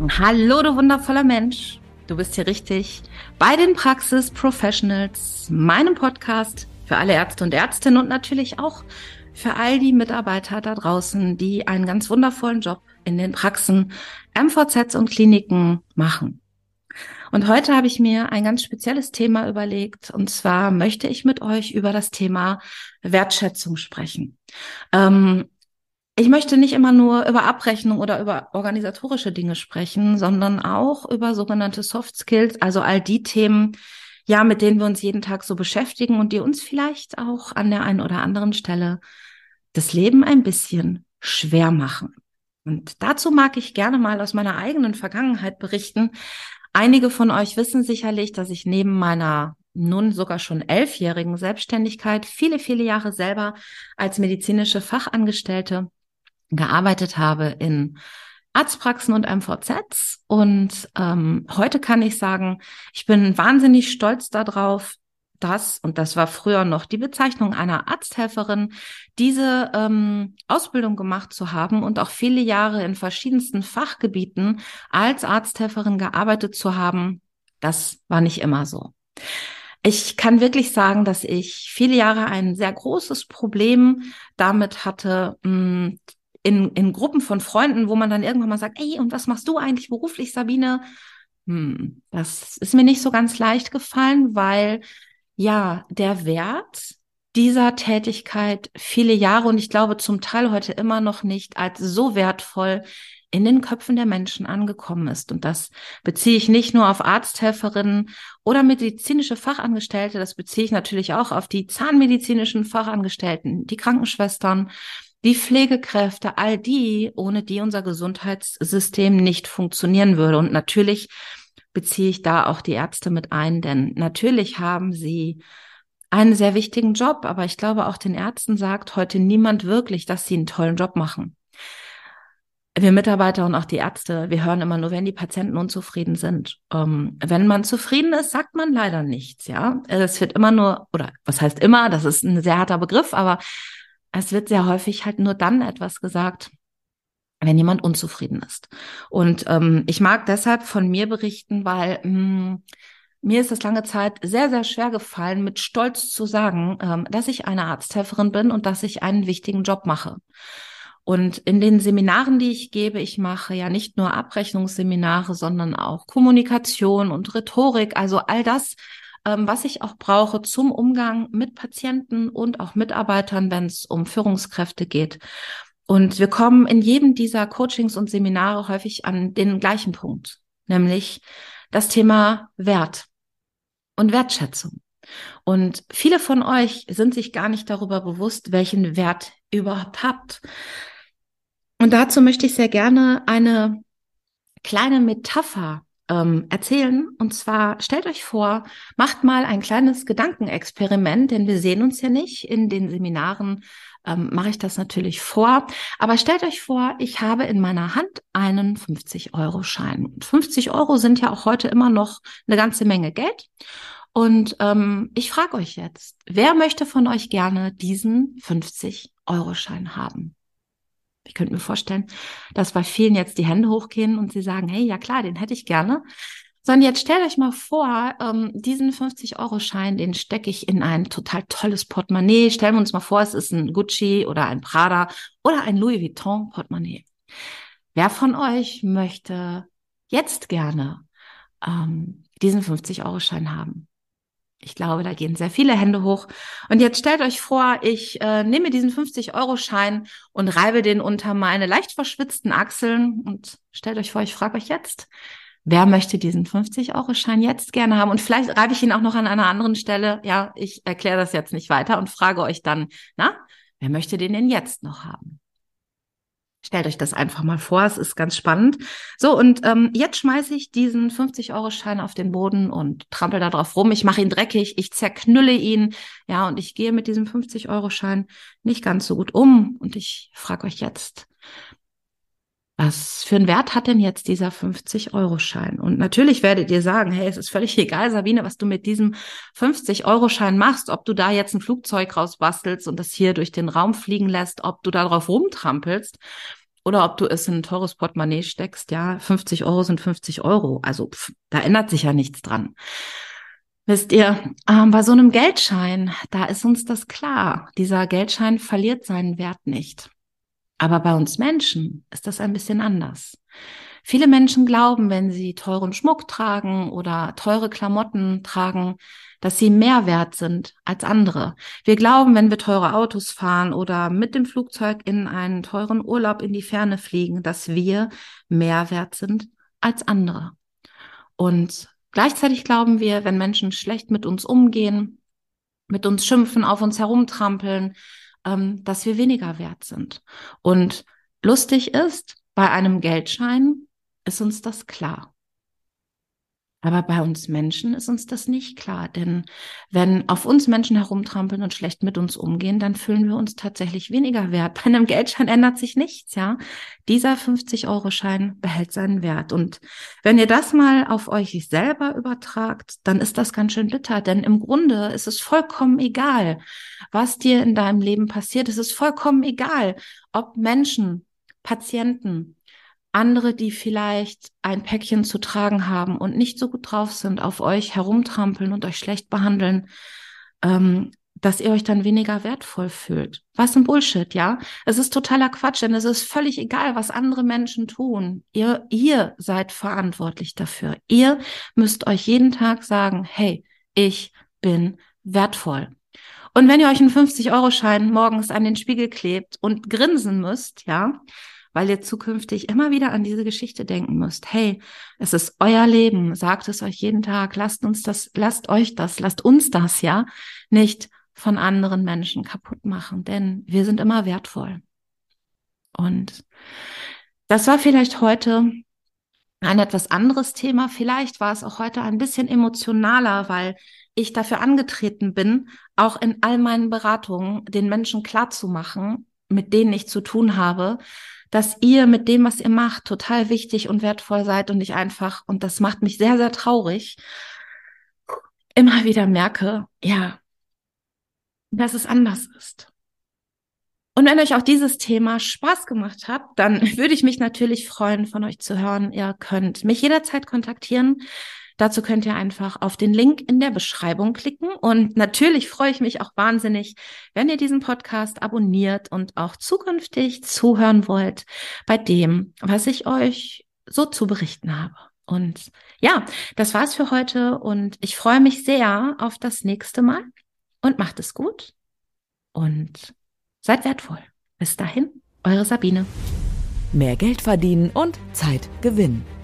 Hallo, du wundervoller Mensch. Du bist hier richtig bei den Praxis Professionals, meinem Podcast für alle Ärzte und Ärztinnen und natürlich auch für all die Mitarbeiter da draußen, die einen ganz wundervollen Job in den Praxen, MVZs und Kliniken machen. Und heute habe ich mir ein ganz spezielles Thema überlegt. Und zwar möchte ich mit euch über das Thema Wertschätzung sprechen. Ähm, ich möchte nicht immer nur über Abrechnung oder über organisatorische Dinge sprechen, sondern auch über sogenannte Soft Skills, also all die Themen, ja, mit denen wir uns jeden Tag so beschäftigen und die uns vielleicht auch an der einen oder anderen Stelle das Leben ein bisschen schwer machen. Und dazu mag ich gerne mal aus meiner eigenen Vergangenheit berichten. Einige von euch wissen sicherlich, dass ich neben meiner nun sogar schon elfjährigen Selbstständigkeit viele, viele Jahre selber als medizinische Fachangestellte gearbeitet habe in Arztpraxen und MVZs. Und ähm, heute kann ich sagen, ich bin wahnsinnig stolz darauf, das, und das war früher noch die Bezeichnung einer Arzthelferin, diese ähm, Ausbildung gemacht zu haben und auch viele Jahre in verschiedensten Fachgebieten als Arzthelferin gearbeitet zu haben, das war nicht immer so. Ich kann wirklich sagen, dass ich viele Jahre ein sehr großes Problem damit hatte, mh, in, in Gruppen von Freunden, wo man dann irgendwann mal sagt, ey, und was machst du eigentlich beruflich, Sabine? Hm, das ist mir nicht so ganz leicht gefallen, weil ja, der Wert dieser Tätigkeit viele Jahre und ich glaube zum Teil heute immer noch nicht als so wertvoll in den Köpfen der Menschen angekommen ist. Und das beziehe ich nicht nur auf Arzthelferinnen oder medizinische Fachangestellte, das beziehe ich natürlich auch auf die zahnmedizinischen Fachangestellten, die Krankenschwestern, die Pflegekräfte, all die, ohne die unser Gesundheitssystem nicht funktionieren würde. Und natürlich beziehe ich da auch die Ärzte mit ein, denn natürlich haben sie einen sehr wichtigen Job, aber ich glaube, auch den Ärzten sagt heute niemand wirklich, dass sie einen tollen Job machen. Wir Mitarbeiter und auch die Ärzte, wir hören immer nur, wenn die Patienten unzufrieden sind. Ähm, wenn man zufrieden ist, sagt man leider nichts, ja. Es wird immer nur, oder was heißt immer, das ist ein sehr harter Begriff, aber es wird sehr häufig halt nur dann etwas gesagt, wenn jemand unzufrieden ist. Und ähm, ich mag deshalb von mir berichten, weil mh, hm, mir ist es lange Zeit sehr, sehr schwer gefallen, mit Stolz zu sagen, ähm, dass ich eine Arzthelferin bin und dass ich einen wichtigen Job mache. Und in den Seminaren, die ich gebe, ich mache ja nicht nur Abrechnungsseminare, sondern auch Kommunikation und Rhetorik, also all das, ähm, was ich auch brauche zum Umgang mit Patienten und auch Mitarbeitern, wenn es um Führungskräfte geht. Und wir kommen in jedem dieser Coachings und Seminare häufig an den gleichen Punkt, nämlich das Thema Wert und Wertschätzung. Und viele von euch sind sich gar nicht darüber bewusst, welchen Wert ihr überhaupt habt. Und dazu möchte ich sehr gerne eine kleine Metapher ähm, erzählen. Und zwar stellt euch vor, macht mal ein kleines Gedankenexperiment, denn wir sehen uns ja nicht in den Seminaren ähm, mache ich das natürlich vor. Aber stellt euch vor, ich habe in meiner Hand einen 50-Euro-Schein. 50 Euro sind ja auch heute immer noch eine ganze Menge Geld. Und ähm, ich frage euch jetzt, wer möchte von euch gerne diesen 50-Euro-Schein haben? Ich könnte mir vorstellen, dass bei vielen jetzt die Hände hochgehen und sie sagen, hey, ja klar, den hätte ich gerne. Sondern jetzt stellt euch mal vor, ähm, diesen 50-Euro-Schein, den stecke ich in ein total tolles Portemonnaie. Stellen wir uns mal vor, es ist ein Gucci oder ein Prada oder ein Louis Vuitton-Portemonnaie. Wer von euch möchte jetzt gerne ähm, diesen 50-Euro-Schein haben? Ich glaube, da gehen sehr viele Hände hoch. Und jetzt stellt euch vor, ich äh, nehme diesen 50-Euro-Schein und reibe den unter meine leicht verschwitzten Achseln. Und stellt euch vor, ich frage euch jetzt, wer möchte diesen 50-Euro-Schein jetzt gerne haben? Und vielleicht reibe ich ihn auch noch an einer anderen Stelle. Ja, ich erkläre das jetzt nicht weiter und frage euch dann, na, wer möchte den denn jetzt noch haben? Stellt euch das einfach mal vor, es ist ganz spannend. So, und ähm, jetzt schmeiße ich diesen 50-Euro-Schein auf den Boden und trampel da drauf rum. Ich mache ihn dreckig, ich zerknülle ihn, ja, und ich gehe mit diesem 50-Euro-Schein nicht ganz so gut um. Und ich frage euch jetzt, was für einen Wert hat denn jetzt dieser 50-Euro-Schein? Und natürlich werdet ihr sagen, hey, es ist völlig egal, Sabine, was du mit diesem 50-Euro-Schein machst, ob du da jetzt ein Flugzeug rausbastelst und das hier durch den Raum fliegen lässt, ob du da drauf rumtrampelst oder ob du es in ein teures Portemonnaie steckst. Ja, 50 Euro sind 50 Euro. Also pff, da ändert sich ja nichts dran. Wisst ihr, ähm, bei so einem Geldschein, da ist uns das klar. Dieser Geldschein verliert seinen Wert nicht. Aber bei uns Menschen ist das ein bisschen anders. Viele Menschen glauben, wenn sie teuren Schmuck tragen oder teure Klamotten tragen, dass sie mehr wert sind als andere. Wir glauben, wenn wir teure Autos fahren oder mit dem Flugzeug in einen teuren Urlaub in die Ferne fliegen, dass wir mehr wert sind als andere. Und gleichzeitig glauben wir, wenn Menschen schlecht mit uns umgehen, mit uns schimpfen, auf uns herumtrampeln, ähm, dass wir weniger wert sind. Und lustig ist, bei einem Geldschein ist uns das klar. Aber bei uns Menschen ist uns das nicht klar, denn wenn auf uns Menschen herumtrampeln und schlecht mit uns umgehen, dann fühlen wir uns tatsächlich weniger wert. Bei einem Geldschein ändert sich nichts, ja. Dieser 50-Euro-Schein behält seinen Wert. Und wenn ihr das mal auf euch selber übertragt, dann ist das ganz schön bitter, denn im Grunde ist es vollkommen egal, was dir in deinem Leben passiert. Es ist vollkommen egal, ob Menschen, Patienten, andere, die vielleicht ein Päckchen zu tragen haben und nicht so gut drauf sind, auf euch herumtrampeln und euch schlecht behandeln, ähm, dass ihr euch dann weniger wertvoll fühlt. Was ein Bullshit, ja? Es ist totaler Quatsch, denn es ist völlig egal, was andere Menschen tun. Ihr, ihr seid verantwortlich dafür. Ihr müsst euch jeden Tag sagen, hey, ich bin wertvoll. Und wenn ihr euch einen 50-Euro-Schein morgens an den Spiegel klebt und grinsen müsst, ja, weil ihr zukünftig immer wieder an diese Geschichte denken müsst. Hey, es ist euer Leben, sagt es euch jeden Tag, lasst uns das, lasst euch das, lasst uns das, ja, nicht von anderen Menschen kaputt machen, denn wir sind immer wertvoll. Und das war vielleicht heute ein etwas anderes Thema. Vielleicht war es auch heute ein bisschen emotionaler, weil ich dafür angetreten bin, auch in all meinen Beratungen den Menschen klarzumachen, mit denen ich zu tun habe, dass ihr mit dem, was ihr macht, total wichtig und wertvoll seid und ich einfach, und das macht mich sehr, sehr traurig, immer wieder merke, ja, dass es anders ist. Und wenn euch auch dieses Thema Spaß gemacht hat, dann würde ich mich natürlich freuen, von euch zu hören. Ihr könnt mich jederzeit kontaktieren. Dazu könnt ihr einfach auf den Link in der Beschreibung klicken. Und natürlich freue ich mich auch wahnsinnig, wenn ihr diesen Podcast abonniert und auch zukünftig zuhören wollt bei dem, was ich euch so zu berichten habe. Und ja, das war's für heute und ich freue mich sehr auf das nächste Mal und macht es gut und seid wertvoll. Bis dahin, eure Sabine. Mehr Geld verdienen und Zeit gewinnen.